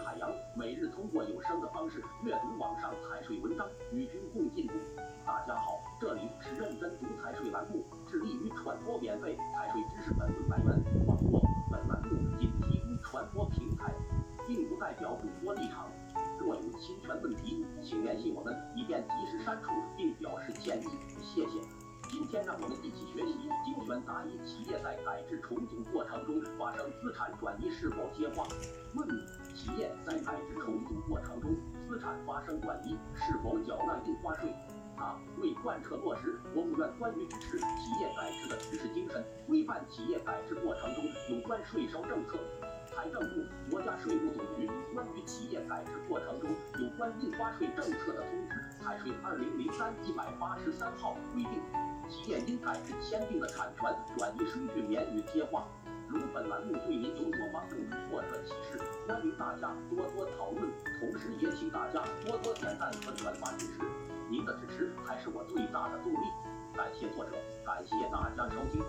海洋，每日通过有声的方式阅读网上财税文章，与君共进步。大家好，这里是认真读财税栏目，致力于传播免费财税知识本文来源。网络本栏目仅提供传播平台，并不代表主播立场。若有侵权问题，请联系我们，以便及时删除并表示歉意。谢谢。今天让我们一起学习精选答疑：企业在改制重组过程中发生资产转移是否接话？过程中资产发生转移，是否缴纳印花税？答：为贯彻落实国务院关于支持企业改制的指示精神，规范企业改制过程中有关税收政策，财政部、国家税务总局关于企业改制过程中有关印花税政策的通知（财税二零零三一百八十三号）规定。企业因改制签订的产权转移收据免予贴划。如本栏目对您有所帮助或者启示，欢迎大家多多讨论，同时也请大家多多点赞和转发支持。您的支持才是我最大的动力。感谢作者，感谢大家收听。